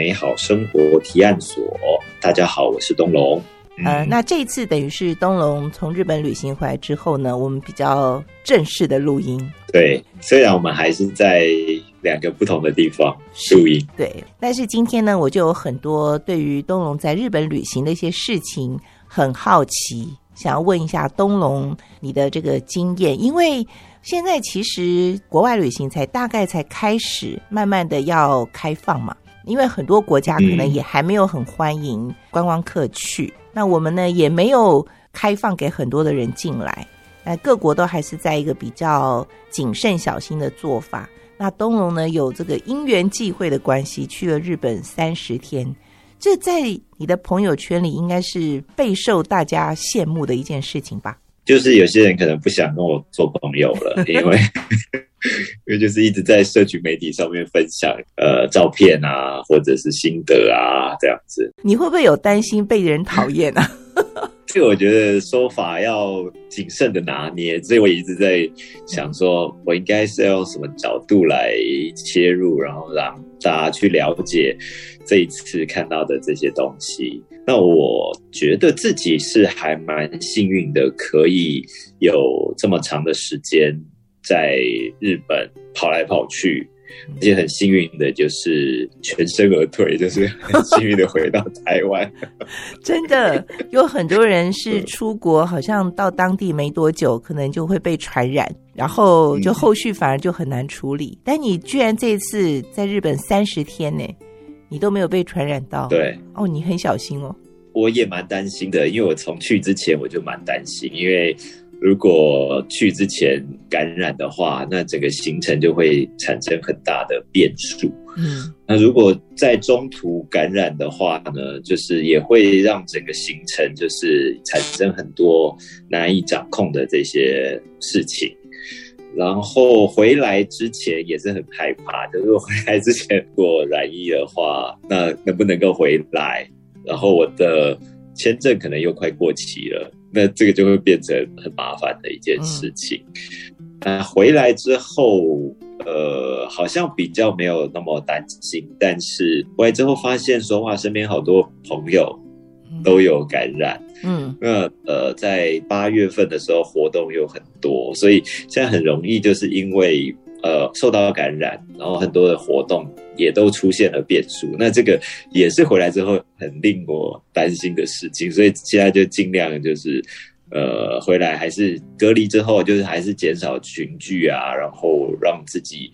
美好生活提案所。大家好，我是东龙。呃，那这一次等于是东龙从日本旅行回来之后呢，我们比较正式的录音。对，虽然我们还是在两个不同的地方录音，对，但是今天呢，我就有很多对于东龙在日本旅行的一些事情很好奇，想要问一下东龙你的这个经验，因为现在其实国外旅行才大概才开始慢慢的要开放嘛，因为很多国家可能也还没有很欢迎观光客去。那我们呢也没有开放给很多的人进来，那各国都还是在一个比较谨慎小心的做法。那东龙呢有这个因缘际会的关系去了日本三十天，这在你的朋友圈里应该是备受大家羡慕的一件事情吧？就是有些人可能不想跟我做朋友了，因为 因为就是一直在社群媒体上面分享呃照片啊，或者是心得啊这样子。你会不会有担心被人讨厌啊？这个我觉得说法要谨慎的拿捏，所以我一直在想说，我应该是要用什么角度来切入，然后让大家去了解这一次看到的这些东西。那我觉得自己是还蛮幸运的，可以有这么长的时间在日本跑来跑去。而且很幸运的，就是全身而退，就是 很幸运的回到台湾。真的有很多人是出国，好像到当地没多久，可能就会被传染，然后就后续反而就很难处理。但你居然这次在日本三十天呢，你都没有被传染到？对，哦，你很小心哦。我也蛮担心的，因为我从去之前我就蛮担心，因为。如果去之前感染的话，那整个行程就会产生很大的变数。嗯，那如果在中途感染的话呢，就是也会让整个行程就是产生很多难以掌控的这些事情。然后回来之前也是很害怕，就是回来之前如果染疫的话，那能不能够回来？然后我的签证可能又快过期了。那这个就会变成很麻烦的一件事情。那回来之后，呃，好像比较没有那么担心。但是回来之后发现说，哇，身边好多朋友都有感染。嗯，那呃，在八月份的时候活动又很多，所以现在很容易就是因为。呃，受到感染，然后很多的活动也都出现了变数，那这个也是回来之后很令我担心的事情，所以现在就尽量就是，呃，回来还是隔离之后，就是还是减少群聚啊，然后让自己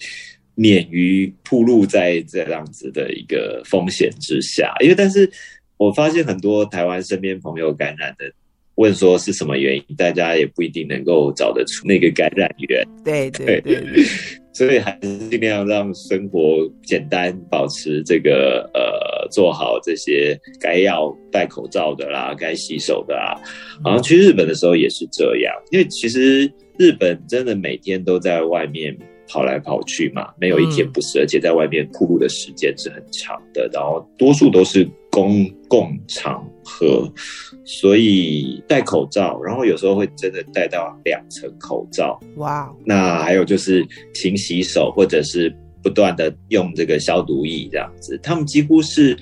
免于暴露在这样子的一个风险之下，因为但是我发现很多台湾身边朋友感染的。问说是什么原因，大家也不一定能够找得出那个感染源。对对对，所以还是尽量让生活简单，保持这个呃，做好这些该要戴口罩的啦，该洗手的啦。好像去日本的时候也是这样，因为其实日本真的每天都在外面跑来跑去嘛，没有一天不是，而且在外面铺路的时间是很长的，然后多数都是。公共场合，所以戴口罩，然后有时候会真的戴到两层口罩。哇！那还有就是勤洗手，或者是不断的用这个消毒液这样子。他们几乎是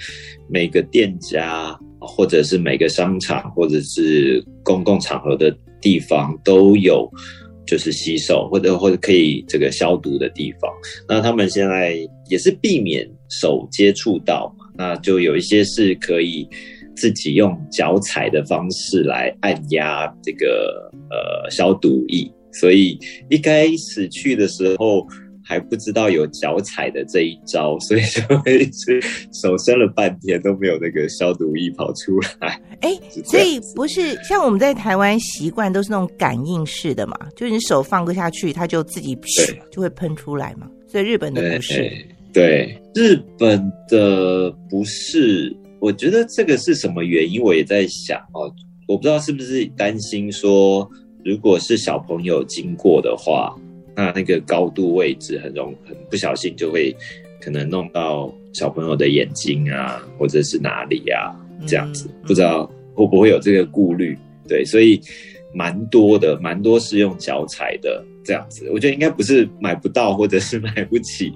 每个店家，或者是每个商场，或者是公共场合的地方都有，就是洗手或者或者可以这个消毒的地方。那他们现在也是避免手接触到。那就有一些是可以自己用脚踩的方式来按压这个呃消毒液，所以一开始去的时候还不知道有脚踩的这一招，所以就一直手伸了半天都没有那个消毒液跑出来。哎，所以不是像我们在台湾习惯都是那种感应式的嘛，就是你手放不下去，它就自己就会喷出来嘛。所以日本的不是。对日本的不是，我觉得这个是什么原因？我也在想哦，我不知道是不是担心说，如果是小朋友经过的话，那那个高度位置很容很不小心就会可能弄到小朋友的眼睛啊，或者是哪里啊，这样子，不知道会不会有这个顾虑？对，所以蛮多的，蛮多是用脚踩的这样子。我觉得应该不是买不到，或者是买不起。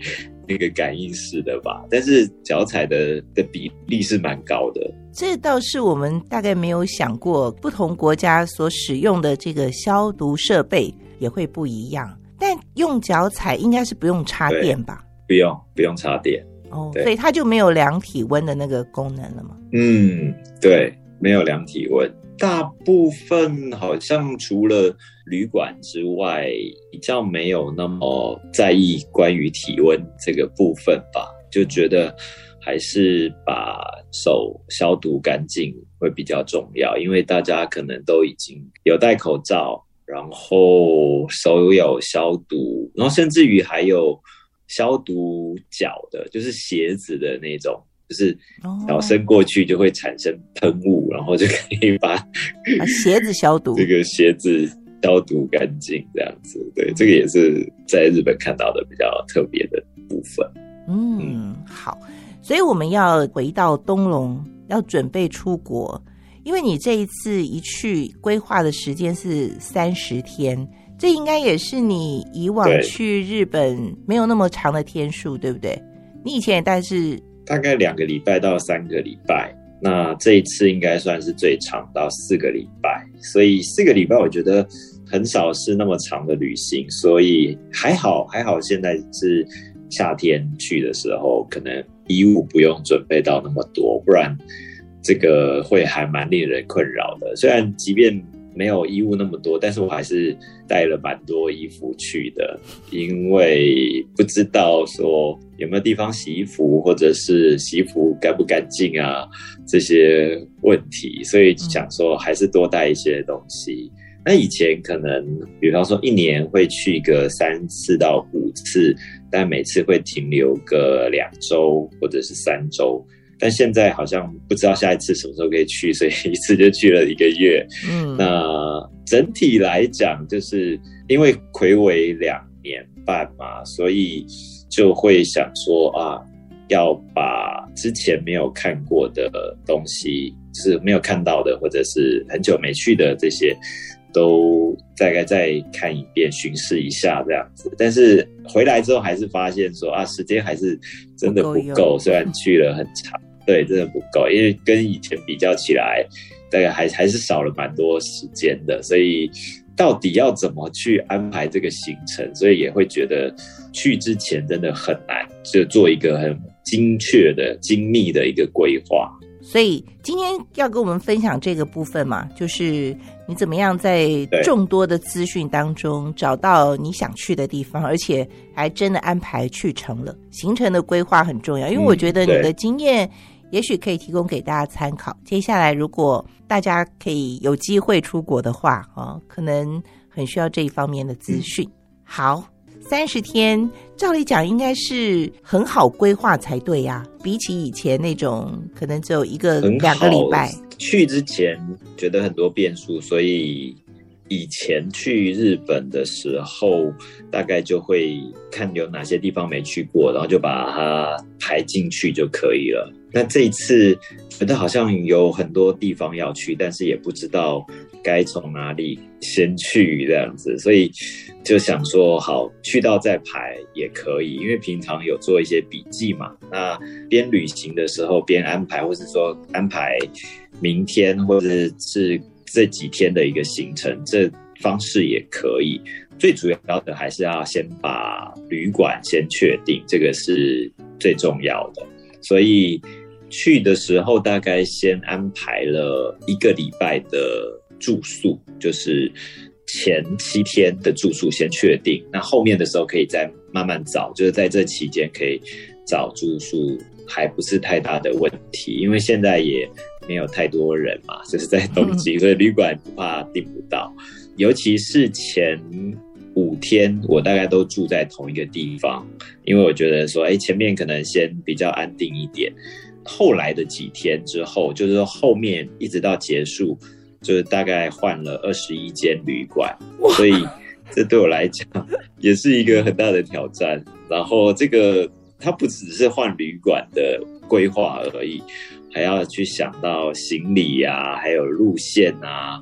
那个感应式的吧，但是脚踩的的比例是蛮高的。这倒是我们大概没有想过，不同国家所使用的这个消毒设备也会不一样。但用脚踩应该是不用插电吧？不用，不用插电。哦，所以它就没有量体温的那个功能了吗？嗯，对，没有量体温。大部分好像除了旅馆之外，比较没有那么在意关于体温这个部分吧。就觉得还是把手消毒干净会比较重要，因为大家可能都已经有戴口罩，然后手有消毒，然后甚至于还有消毒脚的，就是鞋子的那种。就是然后伸过去就会产生喷雾，然后就可以把鞋子消毒，这个鞋子消毒干净，这样子。对，这个也是在日本看到的比较特别的部分。嗯，好，所以我们要回到东龙，要准备出国，因为你这一次一去规划的时间是三十天，这应该也是你以往去日本没有那么长的天数，对不对？你以前也但是。大概两个礼拜到三个礼拜，那这一次应该算是最长到四个礼拜，所以四个礼拜我觉得很少是那么长的旅行，所以还好还好，现在是夏天去的时候，可能衣物不用准备到那么多，不然这个会还蛮令人困扰的。虽然即便没有衣物那么多，但是我还是带了蛮多衣服去的，因为不知道说有没有地方洗衣服，或者是洗衣服干不干净啊这些问题，所以想说还是多带一些东西。那以前可能，比方说一年会去个三次到五次，但每次会停留个两周或者是三周。但现在好像不知道下一次什么时候可以去，所以一次就去了一个月。嗯，那整体来讲，就是因为魁违两年半嘛，所以就会想说啊，要把之前没有看过的东西，就是没有看到的，或者是很久没去的这些，都大概再看一遍，巡视一下这样子。但是回来之后还是发现说啊，时间还是真的不够，虽然去了很长。对，真的不够，因为跟以前比较起来，大概还还是少了蛮多时间的。所以，到底要怎么去安排这个行程？所以也会觉得去之前真的很难，就做一个很精确的、精密的一个规划。所以今天要跟我们分享这个部分嘛，就是你怎么样在众多的资讯当中找到你想去的地方，而且还真的安排去成了。行程的规划很重要，因为我觉得你的经验。也许可以提供给大家参考。接下来，如果大家可以有机会出国的话，哦，可能很需要这一方面的资讯。好，三十天，照理讲应该是很好规划才对呀。比起以前那种，可能只有一个两个礼拜。去之前觉得很多变数，所以以前去日本的时候，大概就会看有哪些地方没去过，然后就把它排进去就可以了。那这一次觉得好像有很多地方要去，但是也不知道该从哪里先去这样子，所以就想说好去到再排也可以，因为平常有做一些笔记嘛。那边旅行的时候边安排，或是说安排明天或者是这几天的一个行程，这方式也可以。最主要的还是要先把旅馆先确定，这个是最重要的。所以去的时候，大概先安排了一个礼拜的住宿，就是前七天的住宿先确定。那后面的时候可以再慢慢找，就是在这期间可以找住宿，还不是太大的问题。因为现在也没有太多人嘛，就是在东京，所以旅馆不怕订不到。尤其是前。五天，我大概都住在同一个地方，因为我觉得说，哎，前面可能先比较安定一点，后来的几天之后，就是说后面一直到结束，就是大概换了二十一间旅馆，所以这对我来讲也是一个很大的挑战。然后这个它不只是换旅馆的规划而已，还要去想到行李呀，还有路线啊，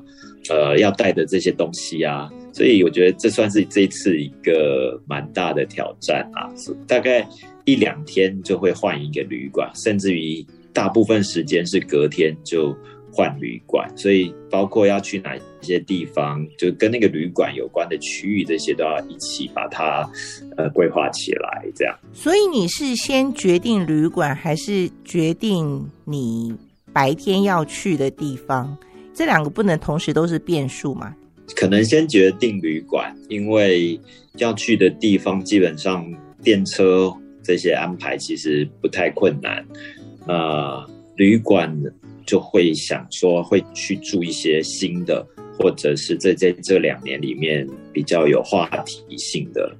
呃，要带的这些东西啊。所以我觉得这算是这一次一个蛮大的挑战啊，大概一两天就会换一个旅馆，甚至于大部分时间是隔天就。换旅馆，所以包括要去哪些地方，就跟那个旅馆有关的区域，这些都要一起把它呃规划起来。这样，所以你是先决定旅馆，还是决定你白天要去的地方？这两个不能同时都是变数嘛？可能先决定旅馆，因为要去的地方基本上电车这些安排其实不太困难。呃，旅馆。就会想说会去住一些新的，或者是在在这两年里面比较有话题性的，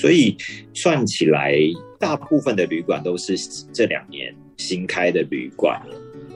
所以算起来，大部分的旅馆都是这两年新开的旅馆，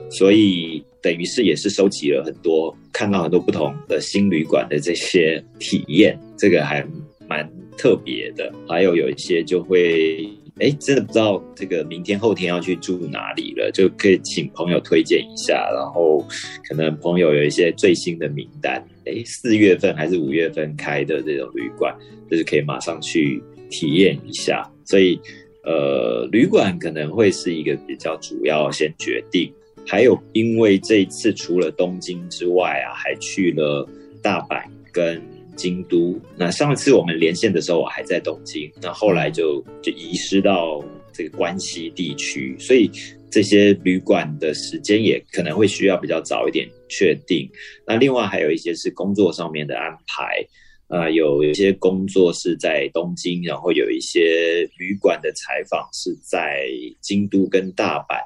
所以等于是也是收集了很多，看到很多不同的新旅馆的这些体验，这个还蛮特别的。还有有一些就会。哎，真的不知道这个明天后天要去住哪里了，就可以请朋友推荐一下。然后可能朋友有一些最新的名单，哎，四月份还是五月份开的这种旅馆，就是可以马上去体验一下。所以，呃，旅馆可能会是一个比较主要先决定。还有，因为这一次除了东京之外啊，还去了大阪跟。京都，那上次我们连线的时候，我还在东京，那后来就就移师到这个关西地区，所以这些旅馆的时间也可能会需要比较早一点确定。那另外还有一些是工作上面的安排，啊，有一些工作是在东京，然后有一些旅馆的采访是在京都跟大阪，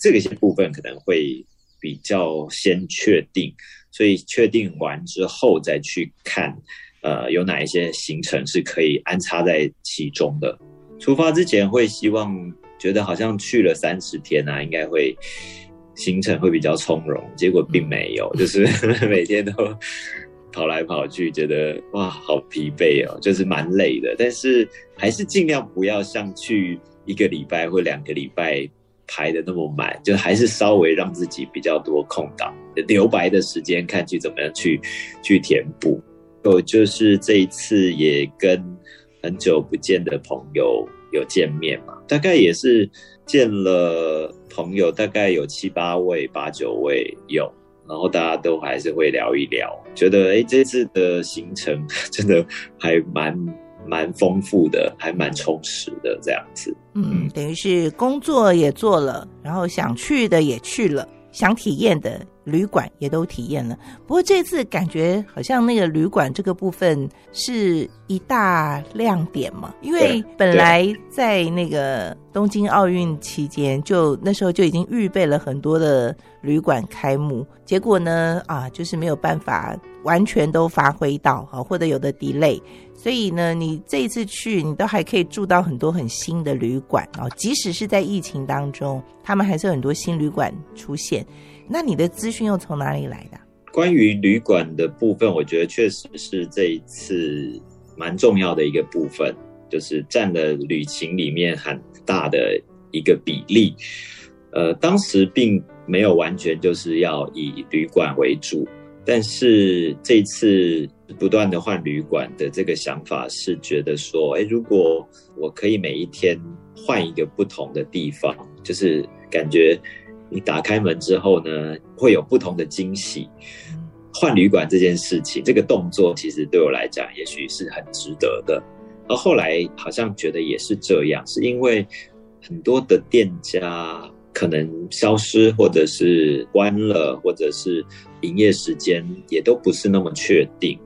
这个些部分可能会比较先确定。所以确定完之后再去看，呃，有哪一些行程是可以安插在其中的。出发之前会希望觉得好像去了三十天啊，应该会行程会比较从容，结果并没有，就是 每天都跑来跑去，觉得哇，好疲惫哦，就是蛮累的。但是还是尽量不要像去一个礼拜或两个礼拜。排的那么满，就还是稍微让自己比较多空档、留白的时间，看去怎么样去去填补。我就是这一次也跟很久不见的朋友有见面嘛，大概也是见了朋友，大概有七八位、八九位有，然后大家都还是会聊一聊，觉得哎，这次的行程 真的还蛮。蛮丰富的，还蛮充实的这样子。嗯，等于是工作也做了，然后想去的也去了，想体验的旅馆也都体验了。不过这次感觉好像那个旅馆这个部分是一大亮点嘛，因为本来在那个东京奥运期间，就那时候就已经预备了很多的旅馆开幕，结果呢啊，就是没有办法完全都发挥到啊，或者有的 delay。所以呢，你这一次去，你都还可以住到很多很新的旅馆哦。即使是在疫情当中，他们还是有很多新旅馆出现。那你的资讯又从哪里来的？关于旅馆的部分，我觉得确实是这一次蛮重要的一个部分，就是占了旅行里面很大的一个比例。呃，当时并没有完全就是要以旅馆为主。但是这次不断的换旅馆的这个想法是觉得说，哎，如果我可以每一天换一个不同的地方，就是感觉你打开门之后呢，会有不同的惊喜。换旅馆这件事情，这个动作其实对我来讲，也许是很值得的。而后来好像觉得也是这样，是因为很多的店家。可能消失，或者是关了，或者是营业时间也都不是那么确定，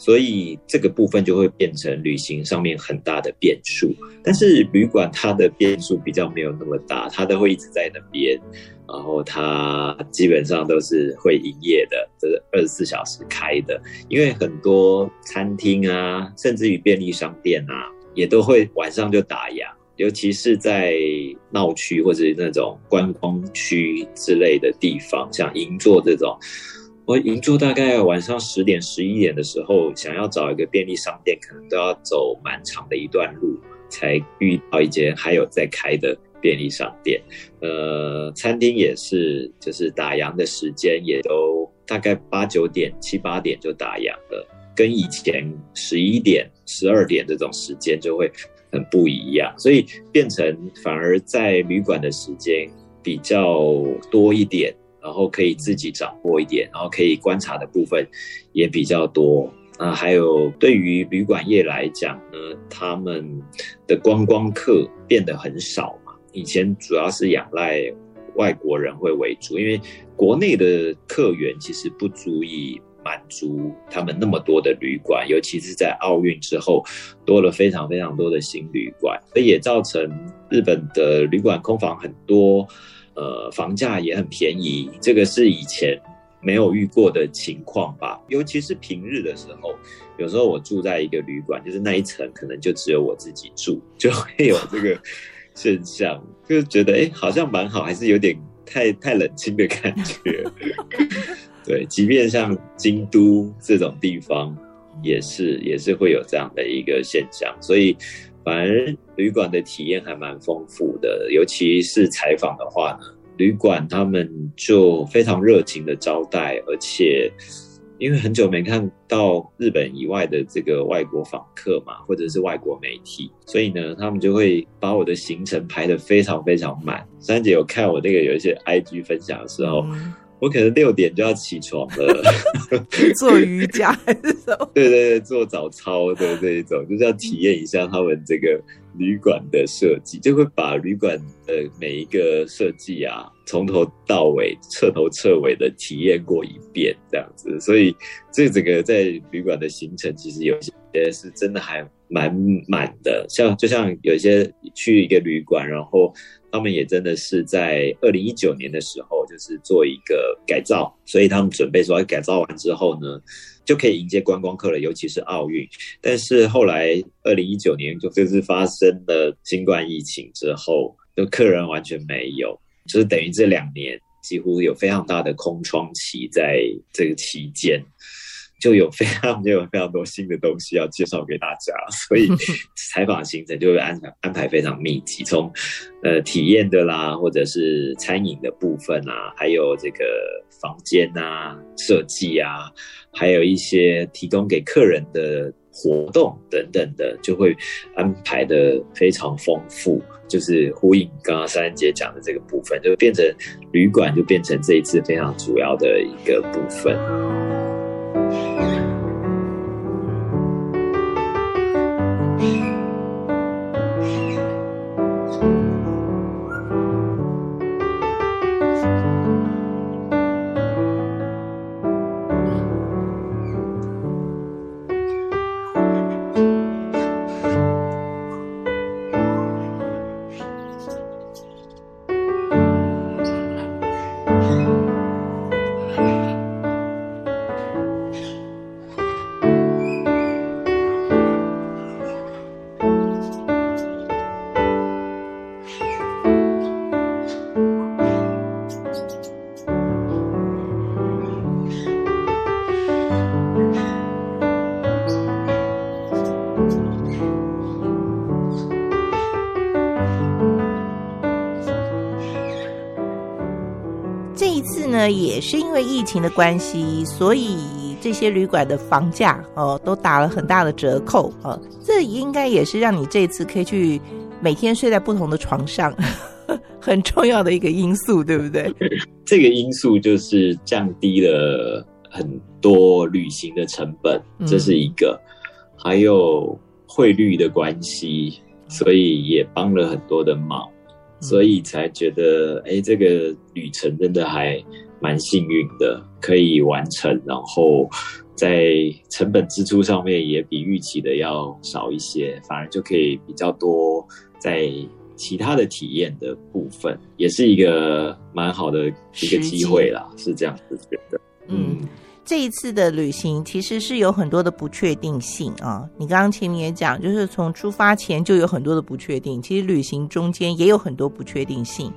所以这个部分就会变成旅行上面很大的变数。但是旅馆它的变数比较没有那么大，它都会一直在那边，然后它基本上都是会营业的，就是二十四小时开的。因为很多餐厅啊，甚至于便利商店啊，也都会晚上就打烊。尤其是在闹区或者那种观光区之类的地方，像银座这种，我银座大概晚上十点、十一点的时候，想要找一个便利商店，可能都要走蛮长的一段路，才遇到一间还有在开的便利商店。呃，餐厅也是，就是打烊的时间也都大概八九点、七八点就打烊了。跟以前十一点、十二点这种时间就会很不一样，所以变成反而在旅馆的时间比较多一点，然后可以自己掌握一点，然后可以观察的部分也比较多。那还有对于旅馆业来讲呢，他们的观光客变得很少嘛，以前主要是仰赖外国人会为主，因为国内的客源其实不足以。满足他们那么多的旅馆，尤其是在奥运之后，多了非常非常多的新旅馆，所以也造成日本的旅馆空房很多，呃，房价也很便宜，这个是以前没有遇过的情况吧。尤其是平日的时候，有时候我住在一个旅馆，就是那一层可能就只有我自己住，就会有这个现象，就觉得哎，好像蛮好，还是有点太太冷清的感觉。对，即便像京都这种地方，也是也是会有这样的一个现象，所以反而旅馆的体验还蛮丰富的。尤其是采访的话呢，旅馆他们就非常热情的招待，而且因为很久没看到日本以外的这个外国访客嘛，或者是外国媒体，所以呢，他们就会把我的行程排得非常非常满。三姐有看我那个有一些 IG 分享的时候。我可能六点就要起床了，做瑜伽还是什么？对对对，做早操的这一种，就是要体验一下他们这个旅馆的设计，就会把旅馆的每一个设计啊，从头到尾彻头彻尾的体验过一遍，这样子。所以这整个在旅馆的行程，其实有些是真的还蛮满的。像就像有些去一个旅馆，然后。他们也真的是在二零一九年的时候，就是做一个改造，所以他们准备说改造完之后呢，就可以迎接观光客了，尤其是奥运。但是后来二零一九年就就是发生了新冠疫情之后，就客人完全没有，就是等于这两年几乎有非常大的空窗期在这个期间。就有非 常就有非常多新的东西要介绍给大家，所以 采访行程就会安排安排非常密集，从呃体验的啦，或者是餐饮的部分啊，还有这个房间啊设计啊，还有一些提供给客人的活动等等的，就会安排的非常丰富，就是呼应刚刚三姐讲的这个部分，就变成旅馆就变成这一次非常主要的一个部分。也是因为疫情的关系，所以这些旅馆的房价哦都打了很大的折扣啊。这应该也是让你这次可以去每天睡在不同的床上 很重要的一个因素，对不对？这个因素就是降低了很多旅行的成本，这是一个。还有汇率的关系，所以也帮了很多的忙，所以才觉得哎，这个旅程真的还。蛮幸运的，可以完成，然后在成本支出上面也比预期的要少一些，反而就可以比较多在其他的体验的部分，也是一个蛮好的一个机会啦，是这样子觉得。嗯，这一次的旅行其实是有很多的不确定性啊，你刚刚前面也讲，就是从出发前就有很多的不确定，其实旅行中间也有很多不确定性。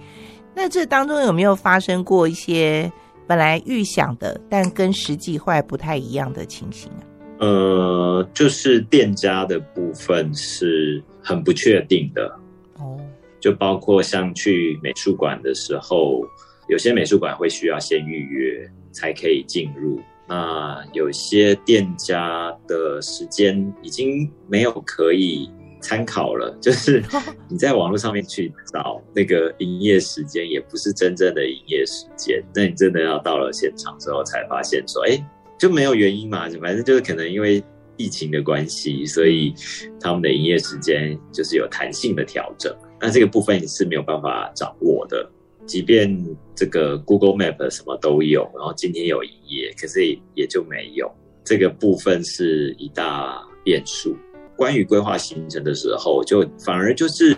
那这当中有没有发生过一些本来预想的，但跟实际坏不太一样的情形啊？呃，就是店家的部分是很不确定的哦，就包括像去美术馆的时候，有些美术馆会需要先预约才可以进入，那有些店家的时间已经没有可以参考了，就是你在网络上面去找那个营业时间，也不是真正的营业时间。那你真的要到了现场之后，才发现说，哎，就没有原因嘛，反正就是可能因为疫情的关系，所以他们的营业时间就是有弹性的调整。那这个部分是没有办法掌握的。即便这个 Google Map 什么都有，然后今天有营业，可是也就没有这个部分是一大变数。关于规划行程的时候，就反而就是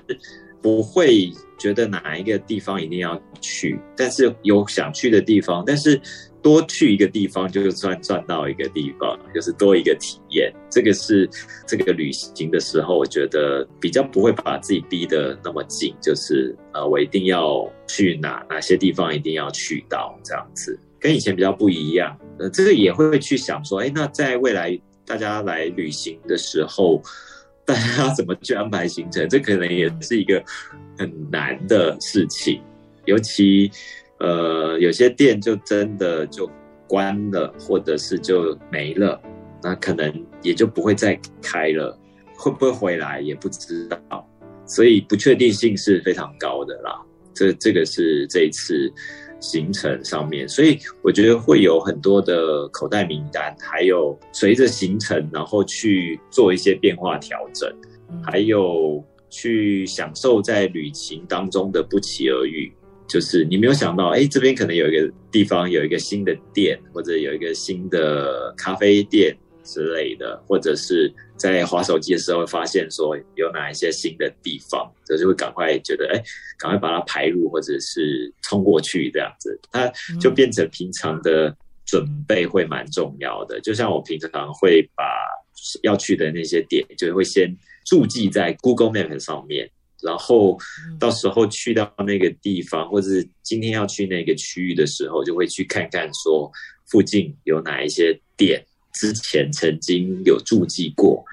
不会觉得哪一个地方一定要去，但是有想去的地方，但是。多去一个地方，就算赚到一个地方，就是多一个体验。这个是这个旅行的时候，我觉得比较不会把自己逼得那么紧，就是呃，我一定要去哪哪些地方，一定要去到这样子，跟以前比较不一样。呃，这个也会去想说，哎，那在未来大家来旅行的时候，大家怎么去安排行程？这可能也是一个很难的事情，尤其。呃，有些店就真的就关了，或者是就没了，那可能也就不会再开了。会不会回来也不知道，所以不确定性是非常高的啦。这这个是这一次行程上面，所以我觉得会有很多的口袋名单，还有随着行程然后去做一些变化调整，还有去享受在旅行当中的不期而遇。就是你没有想到，哎，这边可能有一个地方有一个新的店，或者有一个新的咖啡店之类的，或者是在划手机的时候发现说有哪一些新的地方，就就会赶快觉得，哎，赶快把它排入，或者是冲过去这样子，它就变成平常的准备会蛮重要的。就像我平常会把要去的那些点，就会先注记在 Google Map 上面。然后到时候去到那个地方，或者是今天要去那个区域的时候，就会去看看说附近有哪一些店之前曾经有注记过，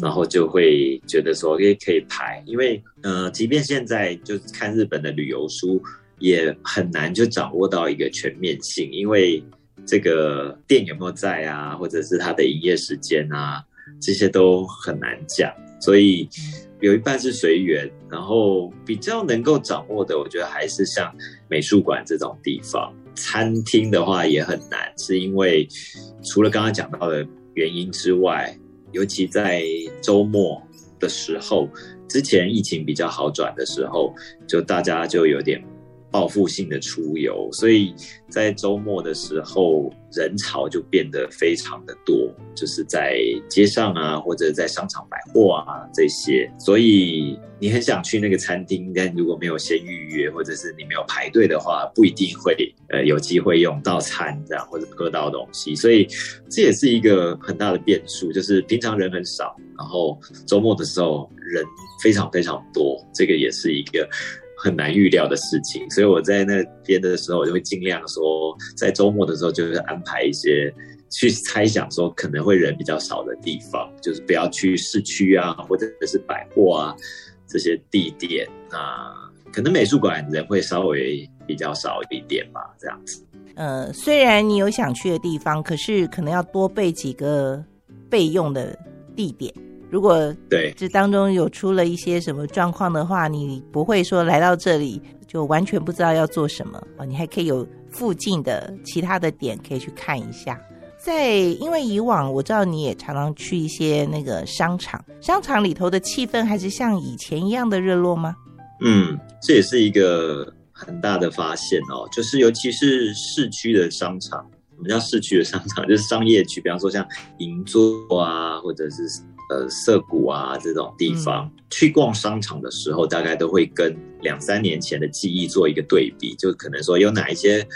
然后就会觉得说可以排，因为呃，即便现在就看日本的旅游书，也很难就掌握到一个全面性，因为这个店有没有在啊，或者是它的营业时间啊，这些都很难讲，所以。有一半是随缘，然后比较能够掌握的，我觉得还是像美术馆这种地方。餐厅的话也很难，是因为除了刚刚讲到的原因之外，尤其在周末的时候，之前疫情比较好转的时候，就大家就有点。报复性的出游，所以在周末的时候人潮就变得非常的多，就是在街上啊，或者在商场百货啊这些。所以你很想去那个餐厅，但如果没有先预约，或者是你没有排队的话，不一定会呃有机会用到餐这样或者喝到东西。所以这也是一个很大的变数，就是平常人很少，然后周末的时候人非常非常多，这个也是一个。很难预料的事情，所以我在那边的时候，我就会尽量说，在周末的时候就是安排一些去猜想说可能会人比较少的地方，就是不要去市区啊，或者是百货啊这些地点啊，可能美术馆人会稍微比较少一点吧，这样子。呃，虽然你有想去的地方，可是可能要多备几个备用的地点。如果对这当中有出了一些什么状况的话，你不会说来到这里就完全不知道要做什么啊？你还可以有附近的其他的点可以去看一下。在因为以往我知道你也常常去一些那个商场，商场里头的气氛还是像以前一样的热络吗？嗯，这也是一个很大的发现哦，就是尤其是市区的商场，什么叫市区的商场？就是商业区，比方说像银座啊，或者是。呃，涩谷啊这种地方去逛商场的时候，大概都会跟两三年前的记忆做一个对比，就可能说有哪一些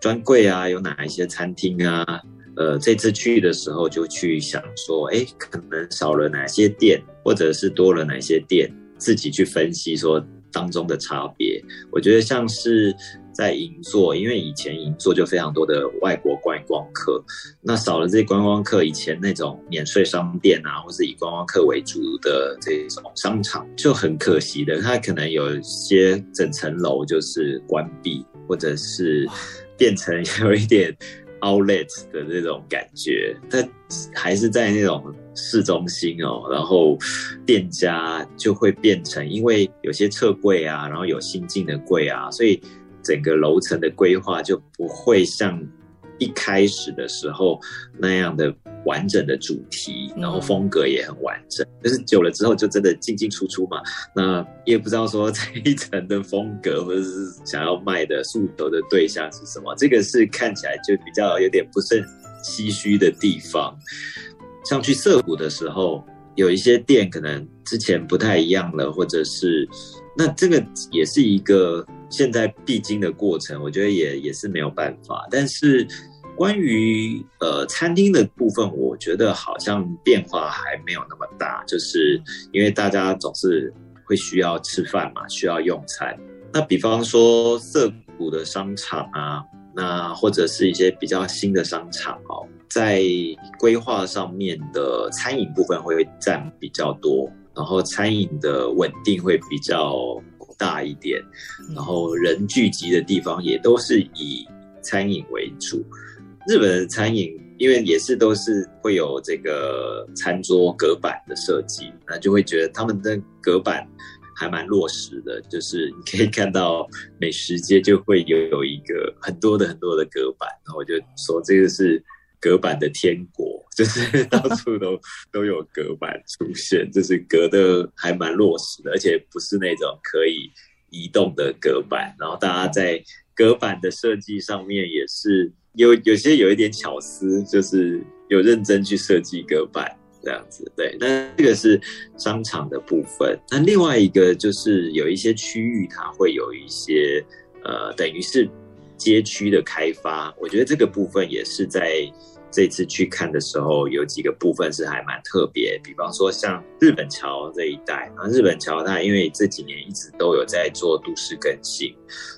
专柜啊，有哪一些餐厅啊，呃，这次去的时候就去想说，哎，可能少了哪些店，或者是多了哪些店，自己去分析说当中的差别。我觉得像是。在银座，因为以前银座就非常多的外国观光客，那少了这些观光客，以前那种免税商店啊，或是以观光客为主的这种商场，就很可惜的，它可能有些整层楼就是关闭，或者是变成有一点 outlet 的那种感觉，它还是在那种市中心哦，然后店家就会变成，因为有些侧柜啊，然后有新进的柜啊，所以整个楼层的规划就不会像。一开始的时候那样的完整的主题，然后风格也很完整，但是久了之后就真的进进出出嘛。那也不知道说这一层的风格或者是想要卖的诉求的对象是什么，这个是看起来就比较有点不甚唏嘘的地方。像去涩谷的时候，有一些店可能之前不太一样了，或者是那这个也是一个。现在必经的过程，我觉得也也是没有办法。但是关于呃餐厅的部分，我觉得好像变化还没有那么大，就是因为大家总是会需要吃饭嘛，需要用餐。那比方说涩谷的商场啊，那或者是一些比较新的商场哦，在规划上面的餐饮部分会占比较多，然后餐饮的稳定会比较。大一点，然后人聚集的地方也都是以餐饮为主。日本的餐饮，因为也是都是会有这个餐桌隔板的设计，那就会觉得他们的隔板还蛮落实的。就是你可以看到美食街就会有有一个很多的很多的隔板，然后我就说这个是隔板的天国。就是 到处都都有隔板出现，就是隔的还蛮落实的，而且不是那种可以移动的隔板。然后大家在隔板的设计上面也是有有些有一点巧思，就是有认真去设计隔板这样子。对，那这个是商场的部分。那另外一个就是有一些区域它会有一些呃，等于是街区的开发。我觉得这个部分也是在。这次去看的时候，有几个部分是还蛮特别，比方说像日本桥这一带啊，日本桥它因为这几年一直都有在做都市更新，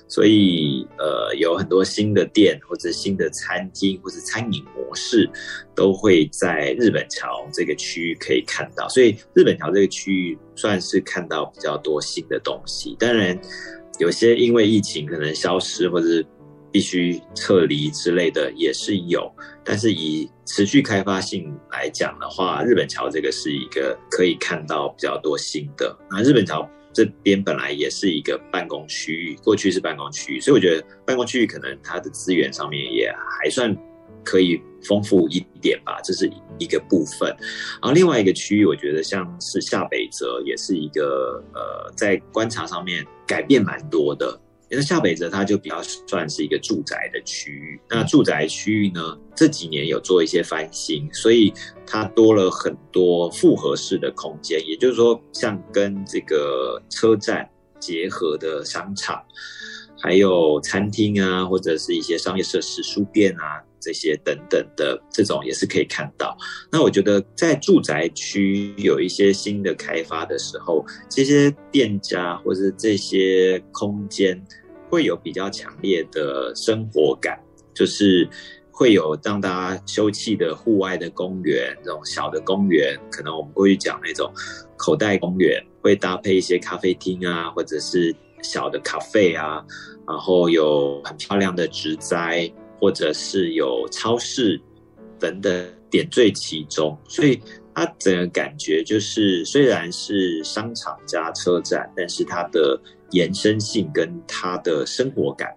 所以呃有很多新的店或者新的餐厅或者餐饮模式都会在日本桥这个区域可以看到，所以日本桥这个区域算是看到比较多新的东西。当然，有些因为疫情可能消失或者是。必须撤离之类的也是有，但是以持续开发性来讲的话，日本桥这个是一个可以看到比较多新的。那日本桥这边本来也是一个办公区域，过去是办公区域，所以我觉得办公区域可能它的资源上面也还算可以丰富一点吧，这是一个部分。然后另外一个区域，我觉得像是下北泽也是一个呃，在观察上面改变蛮多的。因为下北泽它就比较算是一个住宅的区域，那住宅区域呢这几年有做一些翻新，所以它多了很多复合式的空间，也就是说像跟这个车站结合的商场，还有餐厅啊，或者是一些商业设施、书店啊这些等等的这种也是可以看到。那我觉得在住宅区有一些新的开发的时候，这些店家或者这些空间。会有比较强烈的生活感，就是会有让大家休憩的户外的公园，这种小的公园，可能我们过去讲那种口袋公园，会搭配一些咖啡厅啊，或者是小的咖啡啊，然后有很漂亮的植栽，或者是有超市等等点缀其中，所以它整个感觉就是虽然是商场加车站，但是它的。延伸性跟他的生活感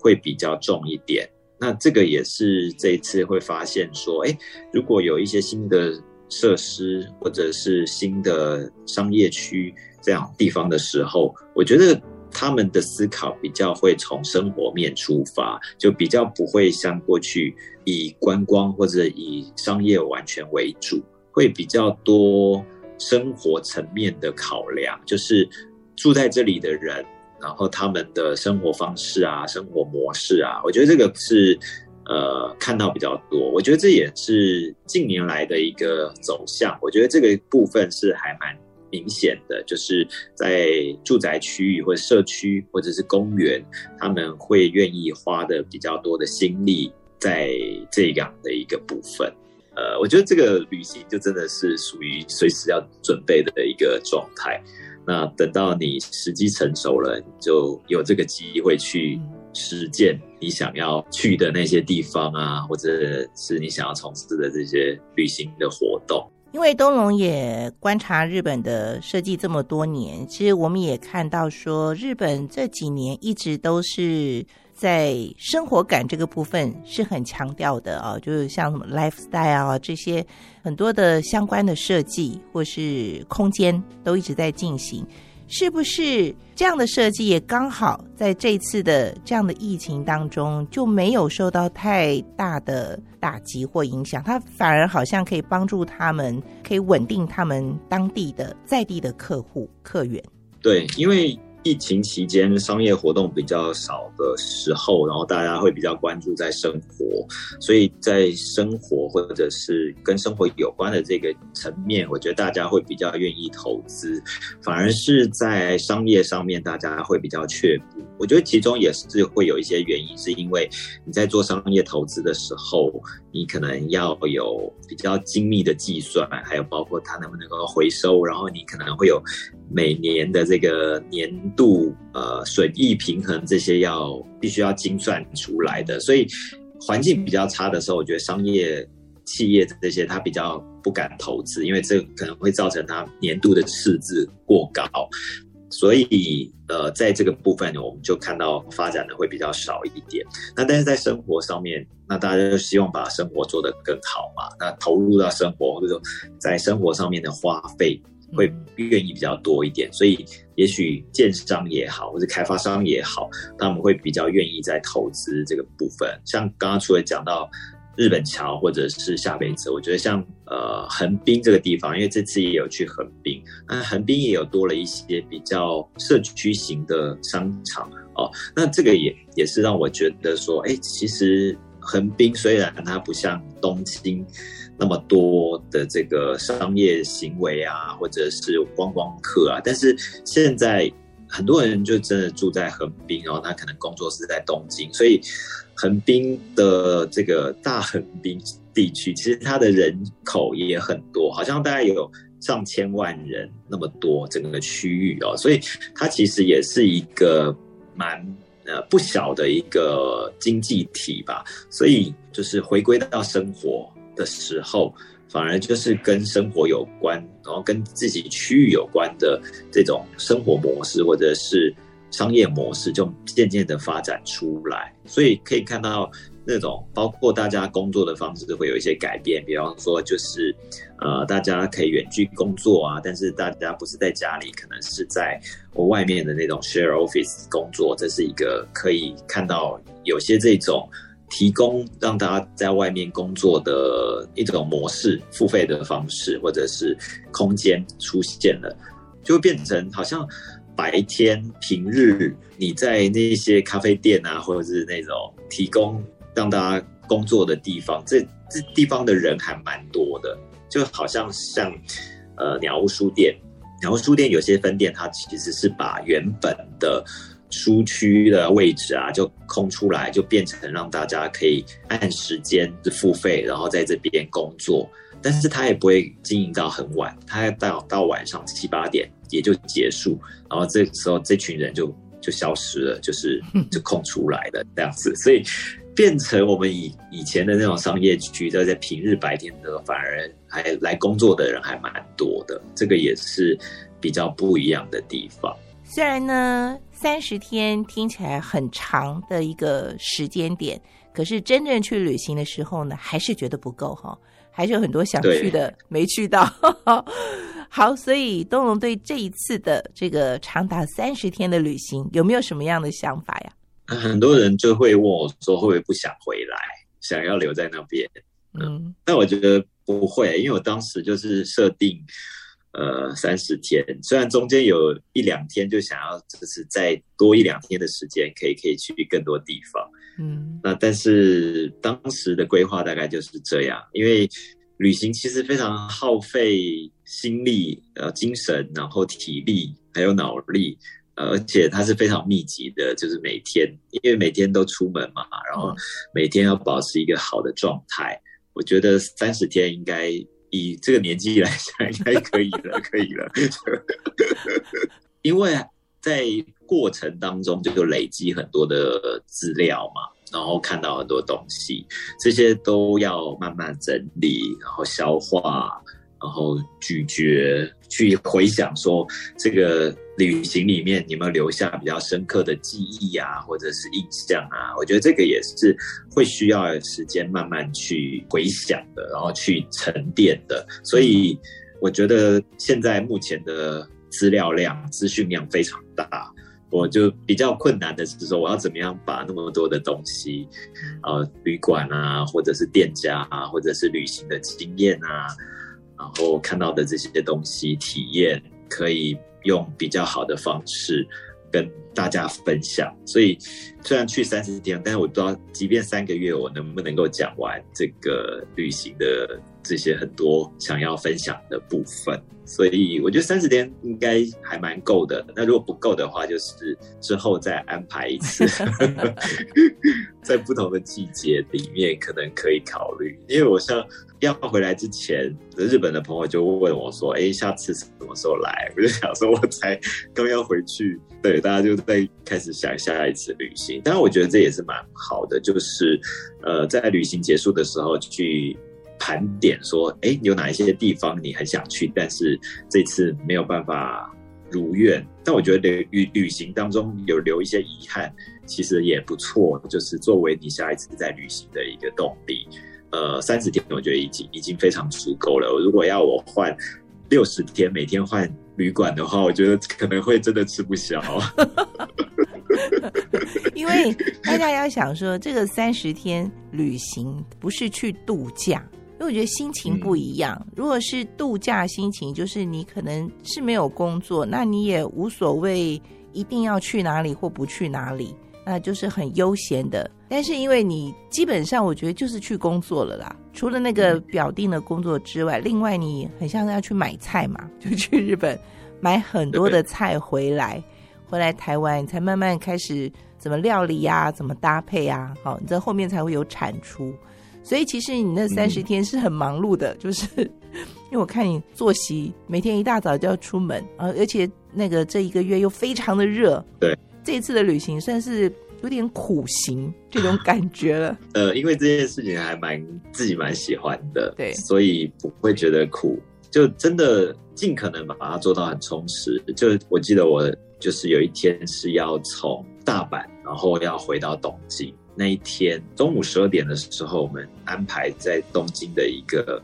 会比较重一点，那这个也是这一次会发现说，哎，如果有一些新的设施或者是新的商业区这样地方的时候，我觉得他们的思考比较会从生活面出发，就比较不会像过去以观光或者以商业完全为主，会比较多生活层面的考量，就是。住在这里的人，然后他们的生活方式啊，生活模式啊，我觉得这个是呃看到比较多。我觉得这也是近年来的一个走向。我觉得这个部分是还蛮明显的，就是在住宅区域或者社区或者是公园，他们会愿意花的比较多的心力在这样的一个部分。呃，我觉得这个旅行就真的是属于随时要准备的一个状态。那等到你时机成熟了，就有这个机会去实践你想要去的那些地方啊，或者是你想要从事的这些旅行的活动。因为东龙也观察日本的设计这么多年，其实我们也看到说，日本这几年一直都是在生活感这个部分是很强调的啊，就是像什么 lifestyle 啊这些很多的相关的设计或是空间都一直在进行。是不是这样的设计也刚好在这次的这样的疫情当中就没有受到太大的打击或影响？它反而好像可以帮助他们，可以稳定他们当地的在地的客户客源。对，因为。疫情期间，商业活动比较少的时候，然后大家会比较关注在生活，所以在生活或者是跟生活有关的这个层面，我觉得大家会比较愿意投资，反而是在商业上面，大家会比较却步。我觉得其中也是会有一些原因，是因为你在做商业投资的时候，你可能要有比较精密的计算，还有包括它能不能够回收，然后你可能会有每年的这个年。度呃损益平衡这些要必须要精算出来的，所以环境比较差的时候，我觉得商业企业这些它比较不敢投资，因为这可能会造成他年度的赤字过高，所以呃在这个部分我们就看到发展的会比较少一点。那但是在生活上面，那大家就希望把生活做得更好嘛，那投入到生活或者说在生活上面的花费。会愿意比较多一点，所以也许建商也好，或者开发商也好，他们会比较愿意在投资这个部分。像刚刚除了讲到日本桥或者是下北泽，我觉得像呃横滨这个地方，因为这次也有去横滨，那横滨也有多了一些比较社区型的商场哦。那这个也也是让我觉得说，哎，其实横滨虽然它不像东京。那么多的这个商业行为啊，或者是观光客啊，但是现在很多人就真的住在横滨，然后他可能工作是在东京，所以横滨的这个大横滨地区，其实它的人口也很多，好像大概有上千万人那么多整个区域哦，所以它其实也是一个蛮呃不小的一个经济体吧，所以就是回归到生活。的时候，反而就是跟生活有关，然后跟自己区域有关的这种生活模式或者是商业模式，就渐渐的发展出来。所以可以看到，那种包括大家工作的方式都会有一些改变。比方说，就是呃，大家可以远距工作啊，但是大家不是在家里，可能是在外面的那种 share office 工作。这是一个可以看到有些这种。提供让大家在外面工作的一种模式，付费的方式或者是空间出现了，就会变成好像白天平日你在那些咖啡店啊，或者是那种提供让大家工作的地方，这这地方的人还蛮多的，就好像像呃鸟屋书店，鸟屋书店有些分店，它其实是把原本的。书区的位置啊，就空出来，就变成让大家可以按时间付费，然后在这边工作。但是他也不会经营到很晚，他到到晚上七八点也就结束，然后这时候这群人就就消失了，就是就空出来的这样子，所以变成我们以以前的那种商业区，在在平日白天的反而还来工作的人还蛮多的，这个也是比较不一样的地方。虽然呢。三十天听起来很长的一个时间点，可是真正去旅行的时候呢，还是觉得不够哈，还是有很多想去的 没去到。好，所以东龙对这一次的这个长达三十天的旅行有没有什么样的想法呀？很多人就会问我说，会不会不想回来，想要留在那边？嗯，但我觉得不会，因为我当时就是设定。呃，三十天，虽然中间有一两天就想要，就是再多一两天的时间，可以可以去更多地方，嗯，那但是当时的规划大概就是这样，因为旅行其实非常耗费心力、呃精神，然后体力还有脑力，而且它是非常密集的，就是每天，因为每天都出门嘛，然后每天要保持一个好的状态，我觉得三十天应该。以这个年纪来想，应该可以了，可以了。因为在过程当中就累积很多的资料嘛，然后看到很多东西，这些都要慢慢整理，然后消化。然后咀嚼，去回想说这个旅行里面有没有留下比较深刻的记忆啊，或者是印象啊？我觉得这个也是会需要时间慢慢去回想的，然后去沉淀的。所以我觉得现在目前的资料量、资讯量非常大，我就比较困难的是说，我要怎么样把那么多的东西，呃，旅馆啊，或者是店家啊，或者是旅行的经验啊。然后看到的这些东西体验，可以用比较好的方式跟大家分享。所以虽然去三十天，但是我不知道，即便三个月，我能不能够讲完这个旅行的这些很多想要分享的部分。所以我觉得三十天应该还蛮够的。那如果不够的话，就是之后再安排一次，在不同的季节里面可能可以考虑。因为我像要回来之前，日本的朋友就问我说：“哎，下次什么时候来？”我就想说，我才刚要回去，对，大家就在开始想下一次旅行。当然，我觉得这也是蛮好的，就是呃，在旅行结束的时候去。盘点说，哎，有哪一些地方你很想去，但是这次没有办法如愿。但我觉得旅旅行当中有留一些遗憾，其实也不错，就是作为你下一次在旅行的一个动力。呃，三十天我觉得已经已经非常足够了。如果要我换六十天，每天换旅馆的话，我觉得可能会真的吃不消。因为大家要想说，这个三十天旅行不是去度假。因为我觉得心情不一样。如果是度假心情，就是你可能是没有工作，那你也无所谓一定要去哪里或不去哪里，那就是很悠闲的。但是因为你基本上，我觉得就是去工作了啦。除了那个表定的工作之外，另外你很像要去买菜嘛，就去日本买很多的菜回来，回来台湾才慢慢开始怎么料理呀，怎么搭配啊，好，你在后面才会有产出。所以其实你那三十天是很忙碌的，就是 因为我看你作息每天一大早就要出门啊，而且那个这一个月又非常的热。对，这一次的旅行算是有点苦行 这种感觉了。呃，因为这件事情还蛮自己蛮喜欢的，对，所以不会觉得苦，就真的尽可能把它做到很充实。就我记得我就是有一天是要从大阪，然后要回到东京。那一天中午十二点的时候，我们安排在东京的一个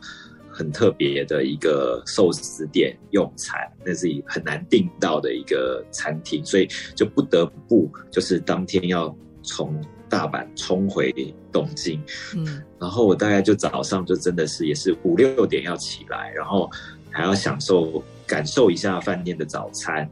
很特别的一个寿司店用餐，那是很难订到的一个餐厅，所以就不得不就是当天要从大阪冲回东京。嗯，然后我大概就早上就真的是也是五六点要起来，然后还要享受感受一下饭店的早餐。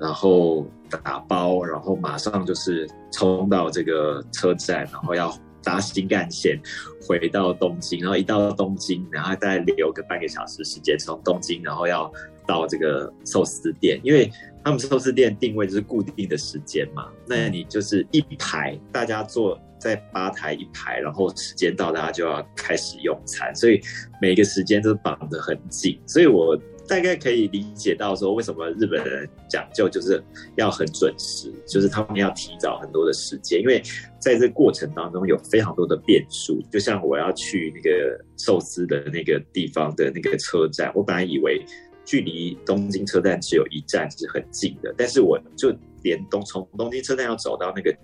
然后打包，然后马上就是冲到这个车站，然后要搭新干线回到东京，然后一到东京，然后再留个半个小时时间从东京，然后要到这个寿司店，因为他们寿司店定位就是固定的时间嘛，那你就是一排大家坐在吧台一排，然后时间到大家就要开始用餐，所以每个时间都绑得很紧，所以我。大概可以理解到说，为什么日本人讲究就是要很准时，就是他们要提早很多的时间，因为在这过程当中有非常多的变数。就像我要去那个寿司的那个地方的那个车站，我本来以为距离东京车站只有一站是很近的，但是我就连东从东京车站要走到那个。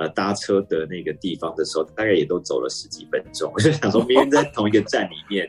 呃，搭车的那个地方的时候，大概也都走了十几分钟。我就想说，明明在同一个站里面，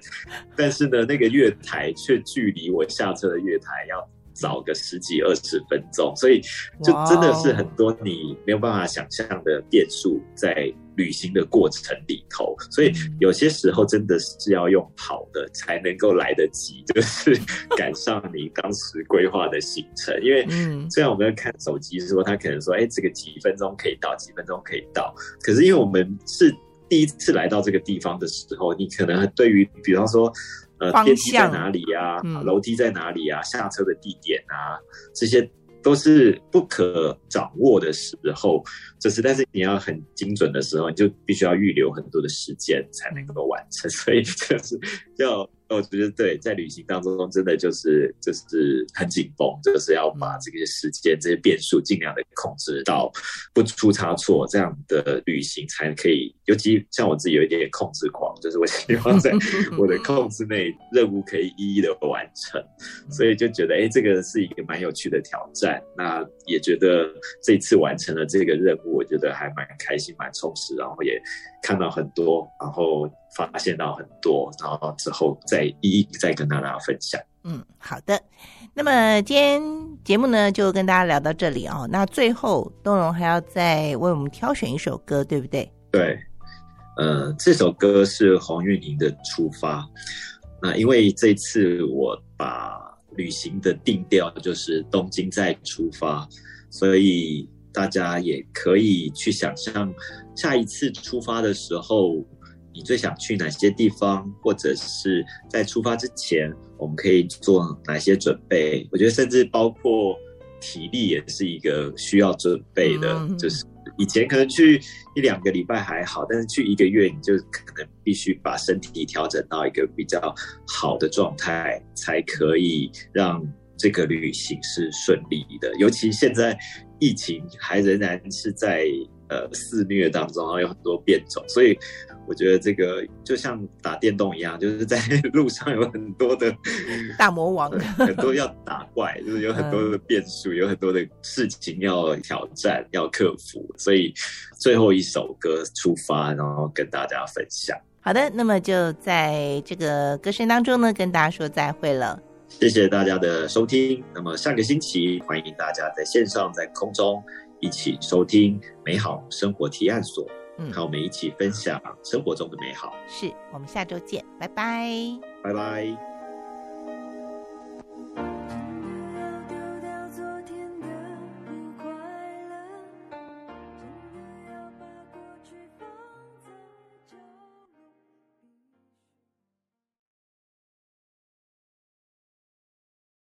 但是呢，那个月台却距离我下车的月台要早个十几二十分钟，所以就真的是很多你没有办法想象的变数在。旅行的过程里头，所以有些时候真的是要用跑的才能够来得及，就是赶上你当时规划的行程。因为虽然我们要看手机说，他可能说，哎，这个几分钟可以到，几分钟可以到。可是因为我们是第一次来到这个地方的时候，你可能对于，比方说，呃，电梯在哪里啊，楼梯在哪里啊，下车的地点啊，这些。都是不可掌握的时候，就是但是你要很精准的时候，你就必须要预留很多的时间才能够完成，所以就是要我觉得对，在旅行当中真的就是就是很紧绷，就是要把这个时间这些变数尽量的控制到不出差错，这样的旅行才可以。尤其像我自己有一点点控制狂，就是我希望在 我的控制内，任务可以一一的完成，所以就觉得哎，这个是一个蛮有趣的挑战。那也觉得这次完成了这个任务，我觉得还蛮开心、蛮充实，然后也看到很多，然后。发现到很多，然后之后再一一再跟大家分享。嗯，好的。那么今天节目呢，就跟大家聊到这里哦。那最后，东荣还要再为我们挑选一首歌，对不对？对，呃，这首歌是黄韵玲的《出发》。那因为这次我把旅行的定调就是东京再出发，所以大家也可以去想象下一次出发的时候。你最想去哪些地方，或者是在出发之前，我们可以做哪些准备？我觉得，甚至包括体力也是一个需要准备的。就是以前可能去一两个礼拜还好，但是去一个月，你就可能必须把身体调整到一个比较好的状态，才可以让这个旅行是顺利的。尤其现在疫情还仍然是在呃肆虐当中，然后有很多变种，所以。我觉得这个就像打电动一样，就是在路上有很多的 大魔王，很多要打怪，就是有很多的变数，有很多的事情要挑战、要克服。所以最后一首歌出发，然后跟大家分享。好的，那么就在这个歌声当中呢，跟大家说再会了。谢谢大家的收听。那么下个星期，欢迎大家在线上、在空中一起收听美好生活提案所。和我们一起分享生活中的美好。是我们下周见，拜拜，拜拜。